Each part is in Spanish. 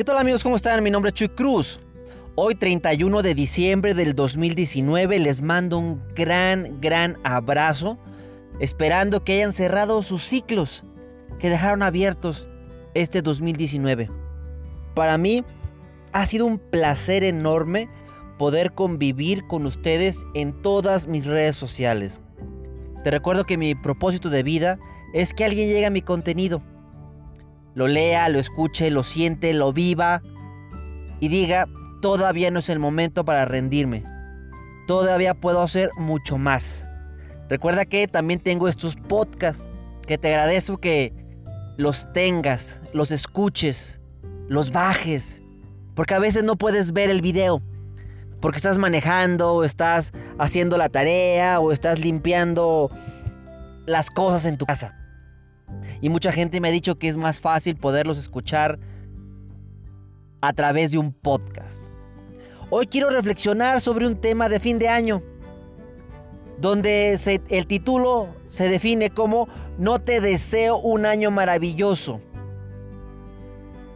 ¿Qué tal amigos? ¿Cómo están? Mi nombre es Chuy Cruz. Hoy 31 de diciembre del 2019 les mando un gran, gran abrazo, esperando que hayan cerrado sus ciclos que dejaron abiertos este 2019. Para mí ha sido un placer enorme poder convivir con ustedes en todas mis redes sociales. Te recuerdo que mi propósito de vida es que alguien llegue a mi contenido lo lea, lo escuche, lo siente, lo viva y diga, todavía no es el momento para rendirme. Todavía puedo hacer mucho más. Recuerda que también tengo estos podcasts que te agradezco que los tengas, los escuches, los bajes, porque a veces no puedes ver el video, porque estás manejando, o estás haciendo la tarea, o estás limpiando las cosas en tu casa. Y mucha gente me ha dicho que es más fácil poderlos escuchar a través de un podcast. Hoy quiero reflexionar sobre un tema de fin de año, donde el título se define como No te deseo un año maravilloso.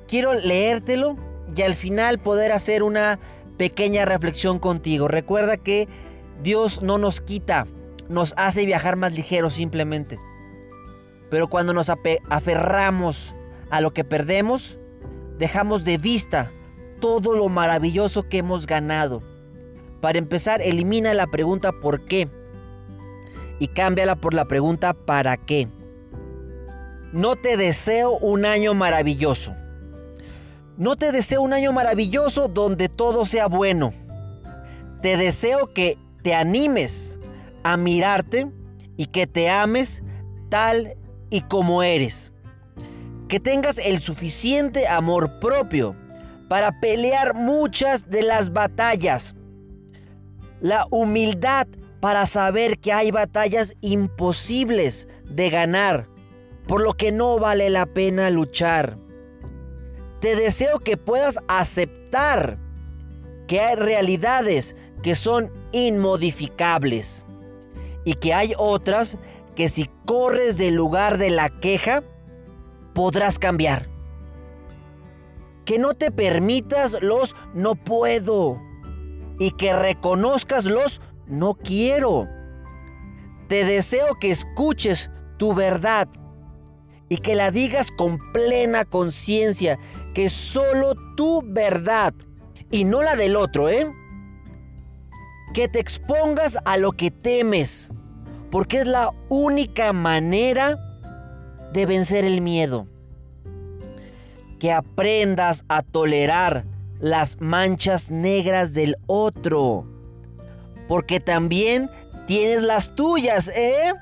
Quiero leértelo y al final poder hacer una pequeña reflexión contigo. Recuerda que Dios no nos quita, nos hace viajar más ligero simplemente. Pero cuando nos aferramos a lo que perdemos, dejamos de vista todo lo maravilloso que hemos ganado. Para empezar, elimina la pregunta ¿por qué? Y cámbiala por la pregunta ¿para qué? No te deseo un año maravilloso. No te deseo un año maravilloso donde todo sea bueno. Te deseo que te animes a mirarte y que te ames tal y como eres. Que tengas el suficiente amor propio para pelear muchas de las batallas. La humildad para saber que hay batallas imposibles de ganar, por lo que no vale la pena luchar. Te deseo que puedas aceptar que hay realidades que son inmodificables y que hay otras que si corres del lugar de la queja, podrás cambiar. Que no te permitas los no puedo y que reconozcas los no quiero. Te deseo que escuches tu verdad y que la digas con plena conciencia, que solo tu verdad y no la del otro, ¿eh? Que te expongas a lo que temes porque es la única manera de vencer el miedo. Que aprendas a tolerar las manchas negras del otro, porque también tienes las tuyas, ¿eh?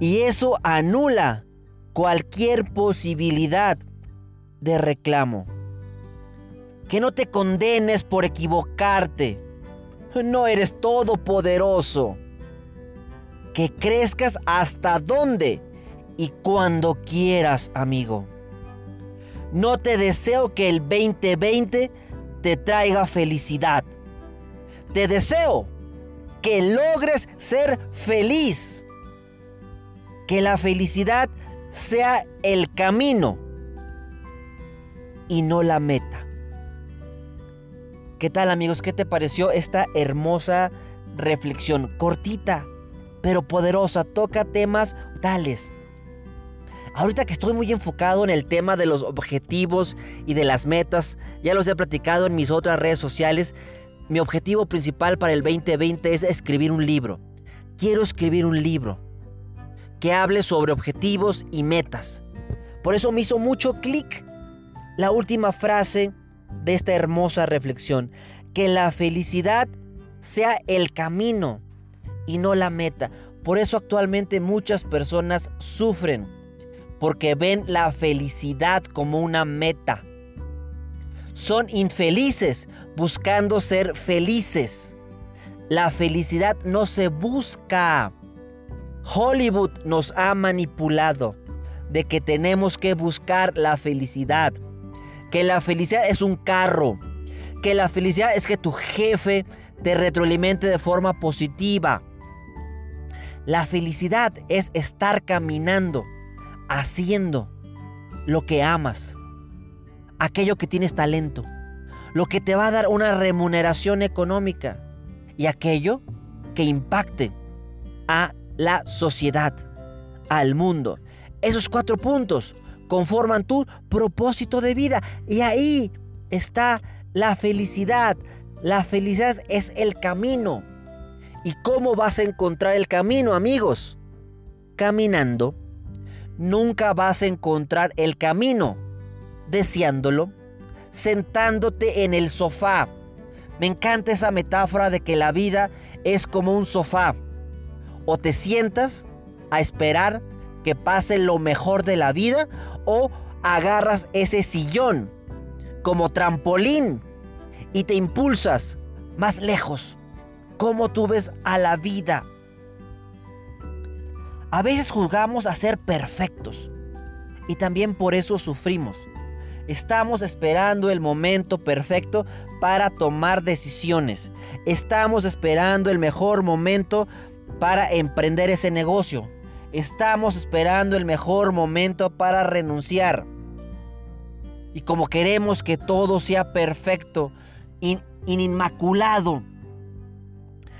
Y eso anula cualquier posibilidad de reclamo. Que no te condenes por equivocarte. No eres todopoderoso que crezcas hasta donde y cuando quieras, amigo. No te deseo que el 2020 te traiga felicidad. Te deseo que logres ser feliz. Que la felicidad sea el camino y no la meta. ¿Qué tal amigos? ¿Qué te pareció esta hermosa reflexión? Cortita, pero poderosa, toca temas tales. Ahorita que estoy muy enfocado en el tema de los objetivos y de las metas, ya los he platicado en mis otras redes sociales, mi objetivo principal para el 2020 es escribir un libro. Quiero escribir un libro que hable sobre objetivos y metas. Por eso me hizo mucho clic la última frase de esta hermosa reflexión, que la felicidad sea el camino y no la meta. Por eso actualmente muchas personas sufren, porque ven la felicidad como una meta. Son infelices buscando ser felices. La felicidad no se busca. Hollywood nos ha manipulado de que tenemos que buscar la felicidad. Que la felicidad es un carro. Que la felicidad es que tu jefe te retroalimente de forma positiva la felicidad es estar caminando, haciendo lo que amas, aquello que tienes talento, lo que te va a dar una remuneración económica y aquello que impacte a la sociedad, al mundo. Esos cuatro puntos conforman tu propósito de vida y ahí está la felicidad. La felicidad es el camino. ¿Y cómo vas a encontrar el camino, amigos? Caminando. Nunca vas a encontrar el camino deseándolo, sentándote en el sofá. Me encanta esa metáfora de que la vida es como un sofá. O te sientas a esperar que pase lo mejor de la vida o agarras ese sillón como trampolín y te impulsas más lejos. ¿Cómo tú ves a la vida? A veces jugamos a ser perfectos y también por eso sufrimos. Estamos esperando el momento perfecto para tomar decisiones. Estamos esperando el mejor momento para emprender ese negocio. Estamos esperando el mejor momento para renunciar. Y como queremos que todo sea perfecto, inmaculado,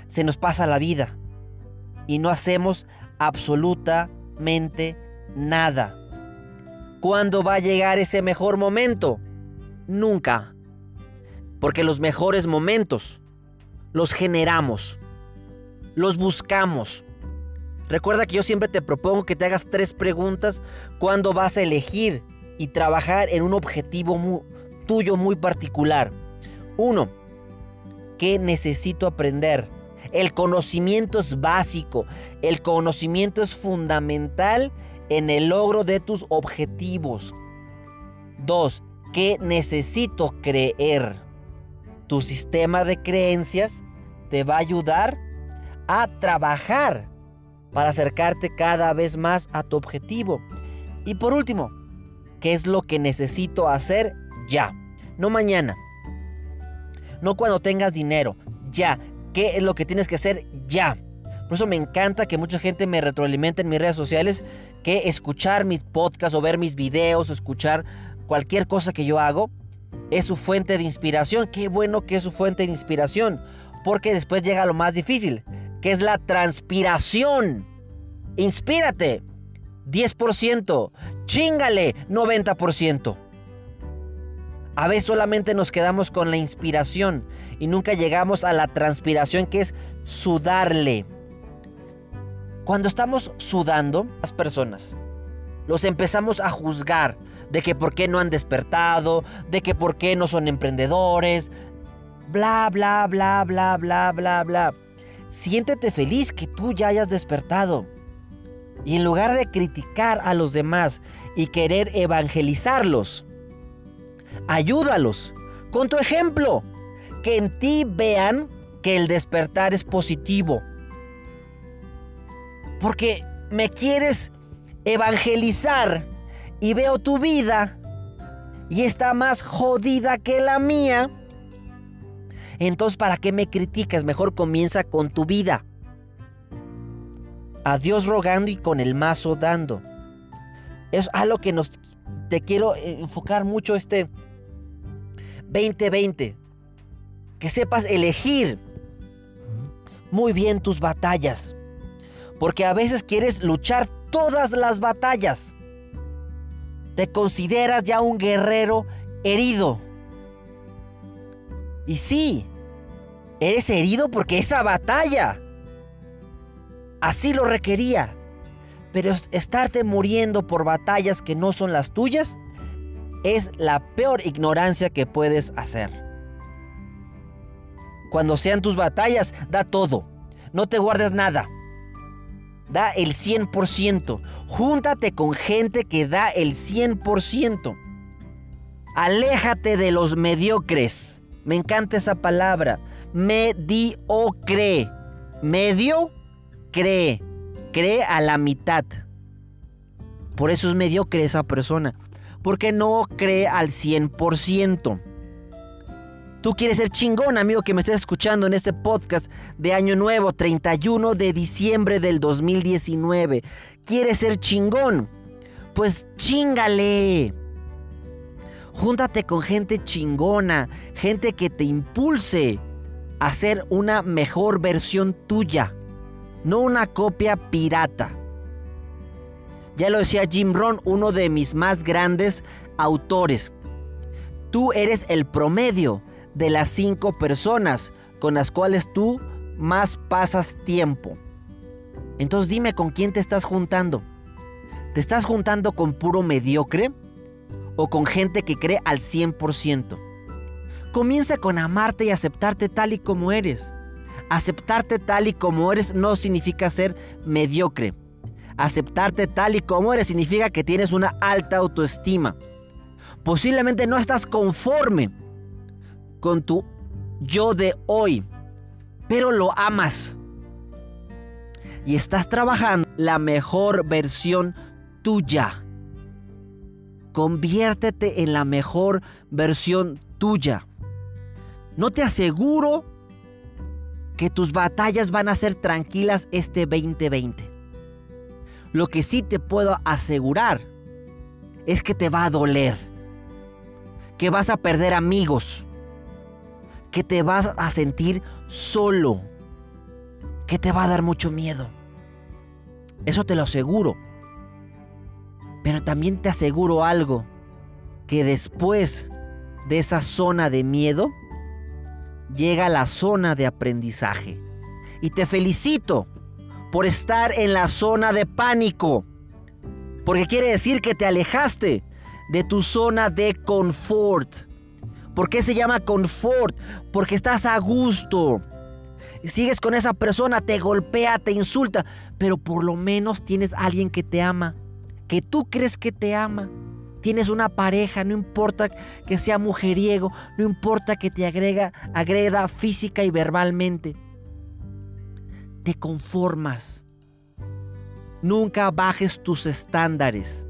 se nos pasa la vida y no hacemos absolutamente nada. ¿Cuándo va a llegar ese mejor momento? Nunca. Porque los mejores momentos los generamos, los buscamos. Recuerda que yo siempre te propongo que te hagas tres preguntas cuando vas a elegir y trabajar en un objetivo tuyo muy particular. Uno, ¿qué necesito aprender? El conocimiento es básico, el conocimiento es fundamental en el logro de tus objetivos. Dos, ¿qué necesito creer? Tu sistema de creencias te va a ayudar a trabajar para acercarte cada vez más a tu objetivo. Y por último, ¿qué es lo que necesito hacer ya? No mañana. No cuando tengas dinero. Ya. ¿Qué es lo que tienes que hacer ya? Por eso me encanta que mucha gente me retroalimente en mis redes sociales que escuchar mis podcasts o ver mis videos o escuchar cualquier cosa que yo hago es su fuente de inspiración. Qué bueno que es su fuente de inspiración. Porque después llega lo más difícil, que es la transpiración. Inspírate. 10%. Chingale. 90%. A veces solamente nos quedamos con la inspiración y nunca llegamos a la transpiración que es sudarle. Cuando estamos sudando, las personas los empezamos a juzgar de que por qué no han despertado, de que por qué no son emprendedores, bla, bla, bla, bla, bla, bla, bla. Siéntete feliz que tú ya hayas despertado. Y en lugar de criticar a los demás y querer evangelizarlos, ayúdalos con tu ejemplo. Que en ti vean que el despertar es positivo, porque me quieres evangelizar y veo tu vida y está más jodida que la mía. Entonces, ¿para qué me criticas? Mejor comienza con tu vida. A Dios rogando y con el mazo dando. Es algo que nos te quiero enfocar mucho este 2020. Que sepas elegir muy bien tus batallas. Porque a veces quieres luchar todas las batallas. Te consideras ya un guerrero herido. Y sí, eres herido porque esa batalla así lo requería. Pero estarte muriendo por batallas que no son las tuyas es la peor ignorancia que puedes hacer. Cuando sean tus batallas, da todo. No te guardes nada da el 100%. Júntate con gente que da el 100%. Aléjate de los mediocres. Me encanta esa palabra. Mediocre. Medio cree. Cree a la mitad. Por eso es mediocre esa persona. Porque no cree al 100%. Tú quieres ser chingón, amigo que me estás escuchando en este podcast de Año Nuevo, 31 de diciembre del 2019. ¿Quieres ser chingón? Pues chingale. Júntate con gente chingona, gente que te impulse a ser una mejor versión tuya, no una copia pirata. Ya lo decía Jim Rohn, uno de mis más grandes autores. Tú eres el promedio de las cinco personas con las cuales tú más pasas tiempo. Entonces dime con quién te estás juntando. ¿Te estás juntando con puro mediocre o con gente que cree al 100%? Comienza con amarte y aceptarte tal y como eres. Aceptarte tal y como eres no significa ser mediocre. Aceptarte tal y como eres significa que tienes una alta autoestima. Posiblemente no estás conforme con tu yo de hoy, pero lo amas. Y estás trabajando la mejor versión tuya. Conviértete en la mejor versión tuya. No te aseguro que tus batallas van a ser tranquilas este 2020. Lo que sí te puedo asegurar es que te va a doler. Que vas a perder amigos. Que te vas a sentir solo. Que te va a dar mucho miedo. Eso te lo aseguro. Pero también te aseguro algo, que después de esa zona de miedo, llega la zona de aprendizaje. Y te felicito por estar en la zona de pánico, porque quiere decir que te alejaste de tu zona de confort. ¿Por qué se llama confort? Porque estás a gusto. Sigues con esa persona, te golpea, te insulta, pero por lo menos tienes alguien que te ama que tú crees que te ama. Tienes una pareja, no importa que sea mujeriego, no importa que te agrega, agreda física y verbalmente. Te conformas. Nunca bajes tus estándares.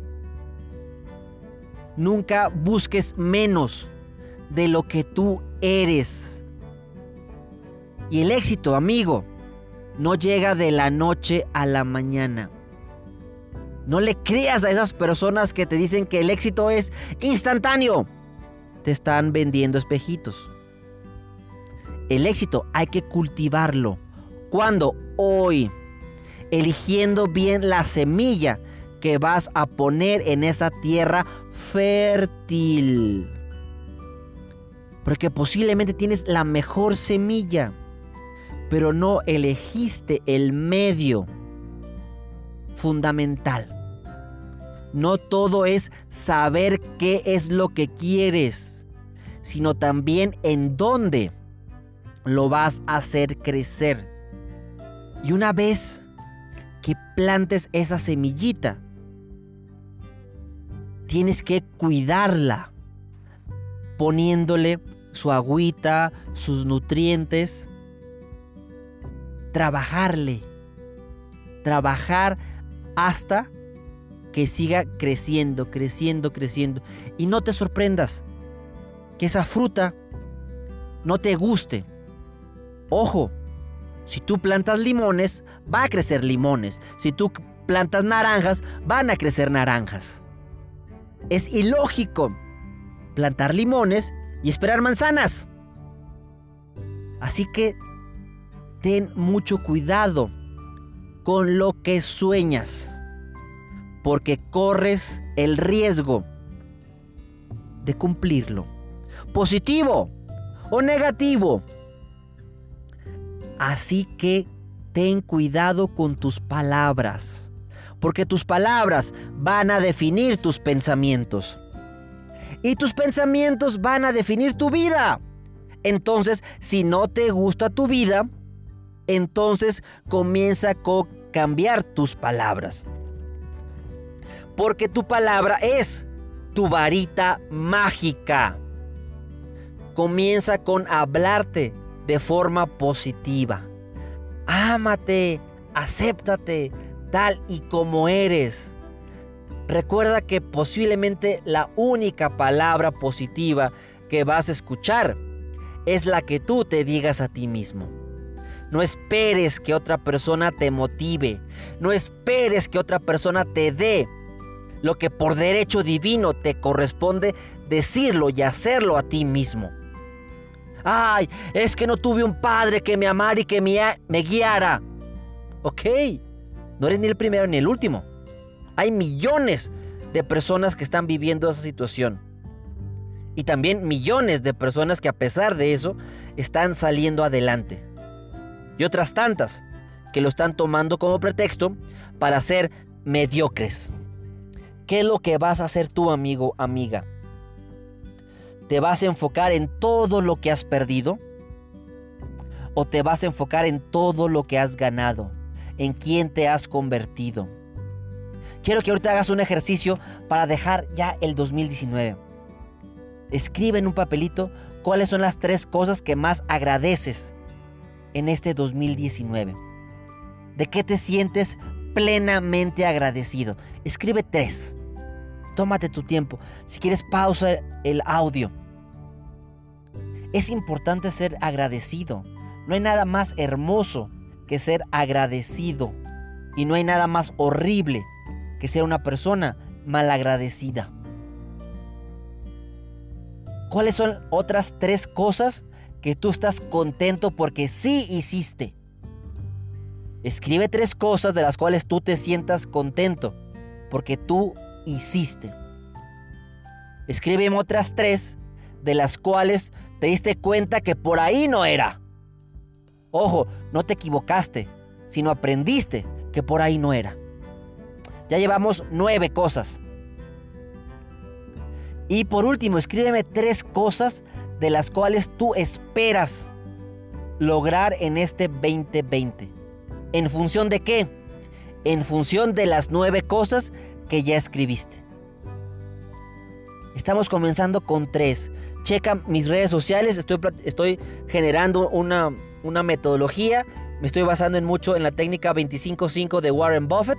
Nunca busques menos de lo que tú eres. Y el éxito, amigo, no llega de la noche a la mañana. No le creas a esas personas que te dicen que el éxito es instantáneo. Te están vendiendo espejitos. El éxito hay que cultivarlo. ¿Cuándo? Hoy. Eligiendo bien la semilla que vas a poner en esa tierra fértil. Porque posiblemente tienes la mejor semilla, pero no elegiste el medio fundamental. No todo es saber qué es lo que quieres, sino también en dónde lo vas a hacer crecer. Y una vez que plantes esa semillita, tienes que cuidarla, poniéndole su agüita, sus nutrientes, trabajarle, trabajar hasta que siga creciendo, creciendo, creciendo. Y no te sorprendas que esa fruta no te guste. Ojo, si tú plantas limones, va a crecer limones. Si tú plantas naranjas, van a crecer naranjas. Es ilógico plantar limones y esperar manzanas. Así que ten mucho cuidado con lo que sueñas porque corres el riesgo de cumplirlo. Positivo o negativo. Así que ten cuidado con tus palabras, porque tus palabras van a definir tus pensamientos. Y tus pensamientos van a definir tu vida. Entonces, si no te gusta tu vida, entonces comienza a cambiar tus palabras porque tu palabra es tu varita mágica. Comienza con hablarte de forma positiva. Ámate, acéptate tal y como eres. Recuerda que posiblemente la única palabra positiva que vas a escuchar es la que tú te digas a ti mismo. No esperes que otra persona te motive. No esperes que otra persona te dé lo que por derecho divino te corresponde decirlo y hacerlo a ti mismo. Ay, es que no tuve un padre que me amara y que me, guiara. Ok, no eres ni el primero ni el último. Hay millones de personas que están viviendo esa situación. Y también millones de personas que a pesar de eso están saliendo adelante. Y otras tantas que lo están tomando como pretexto para ser mediocres. ¿Qué es lo que vas a hacer tú, amigo, amiga? ¿Te vas a enfocar en todo lo que has perdido? ¿O te vas a enfocar en todo lo que has ganado? ¿En quién te has convertido? Quiero que ahorita hagas un ejercicio para dejar ya el 2019. Escribe en un papelito cuáles son las tres cosas que más agradeces en este 2019. ¿De qué te sientes plenamente agradecido? Escribe tres. Tómate tu tiempo. Si quieres, pausa el audio. Es importante ser agradecido. No hay nada más hermoso que ser agradecido. Y no hay nada más horrible que sea una persona malagradecida. ¿Cuáles son otras tres cosas que tú estás contento porque sí hiciste? Escribe tres cosas de las cuales tú te sientas contento porque tú hiciste. Escribe otras tres de las cuales te diste cuenta que por ahí no era. Ojo, no te equivocaste, sino aprendiste que por ahí no era. Ya llevamos nueve cosas. Y por último, escríbeme tres cosas de las cuales tú esperas lograr en este 2020. ¿En función de qué? En función de las nueve cosas que ya escribiste. Estamos comenzando con tres. Checa mis redes sociales, estoy, estoy generando una, una metodología. Me estoy basando en mucho en la técnica 25-5 de Warren Buffett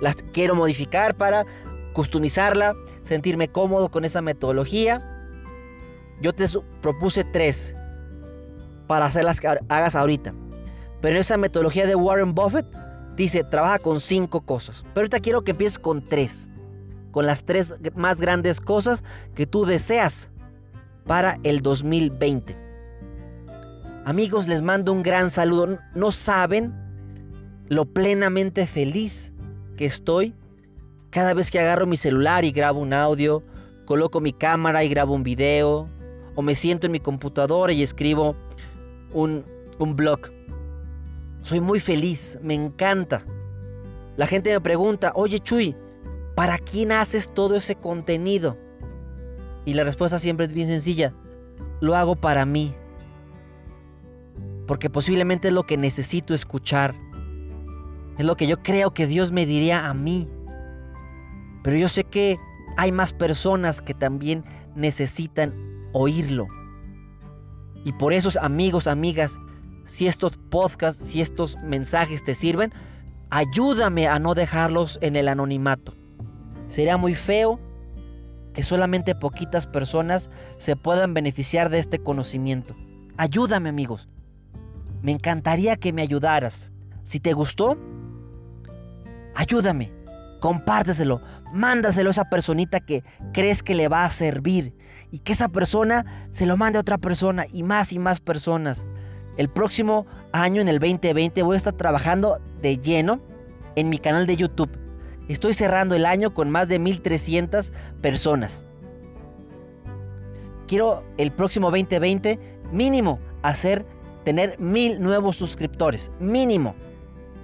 las quiero modificar para customizarla, sentirme cómodo con esa metodología. Yo te propuse tres para hacerlas que hagas ahorita. Pero en esa metodología de Warren Buffett dice, trabaja con cinco cosas. Pero ahorita quiero que empieces con tres. Con las tres más grandes cosas que tú deseas para el 2020. Amigos, les mando un gran saludo. No saben lo plenamente feliz que estoy, cada vez que agarro mi celular y grabo un audio, coloco mi cámara y grabo un video, o me siento en mi computadora y escribo un, un blog. Soy muy feliz, me encanta. La gente me pregunta, oye Chuy, ¿para quién haces todo ese contenido? Y la respuesta siempre es bien sencilla, lo hago para mí. Porque posiblemente es lo que necesito escuchar es lo que yo creo que Dios me diría a mí. Pero yo sé que hay más personas que también necesitan oírlo. Y por esos amigos, amigas, si estos podcasts, si estos mensajes te sirven, ayúdame a no dejarlos en el anonimato. Sería muy feo que solamente poquitas personas se puedan beneficiar de este conocimiento. Ayúdame amigos. Me encantaría que me ayudaras. Si te gustó, ayúdame, compárteselo, mándaselo a esa personita que crees que le va a servir y que esa persona se lo mande a otra persona y más y más personas. El próximo año, en el 2020, voy a estar trabajando de lleno en mi canal de YouTube. Estoy cerrando el año con más de 1300 personas. Quiero el próximo 2020 mínimo hacer tener mil nuevos suscriptores. Mínimo.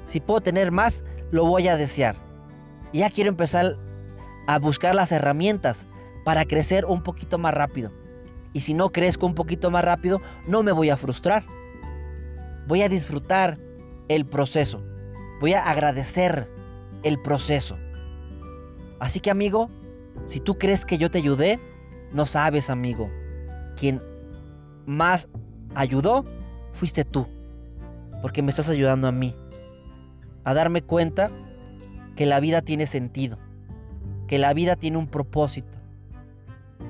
Si puedo tener más, lo voy a desear. ya quiero empezar a buscar las herramientas para crecer un poquito más rápido. Y si no crezco un poquito más rápido, no me voy a frustrar. Voy a disfrutar el proceso. Voy a agradecer el proceso. Así que amigo, si tú crees que yo te ayudé, no sabes amigo. Quien más ayudó fuiste tú. Porque me estás ayudando a mí a darme cuenta que la vida tiene sentido, que la vida tiene un propósito,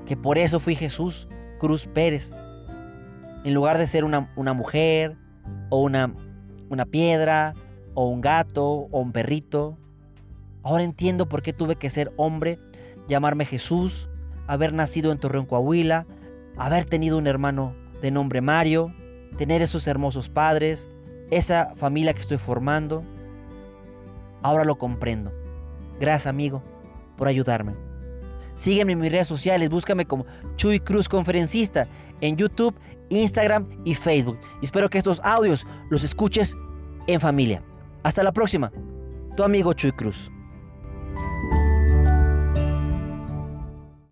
que por eso fui Jesús Cruz Pérez, en lugar de ser una, una mujer o una, una piedra o un gato o un perrito. Ahora entiendo por qué tuve que ser hombre llamarme Jesús, haber nacido en Torreón, Coahuila, haber tenido un hermano de nombre Mario, tener esos hermosos padres, esa familia que estoy formando. Ahora lo comprendo. Gracias amigo por ayudarme. Sígueme en mis redes sociales, búscame como Chuy Cruz Conferencista en YouTube, Instagram y Facebook. Espero que estos audios los escuches en familia. Hasta la próxima. Tu amigo Chuy Cruz.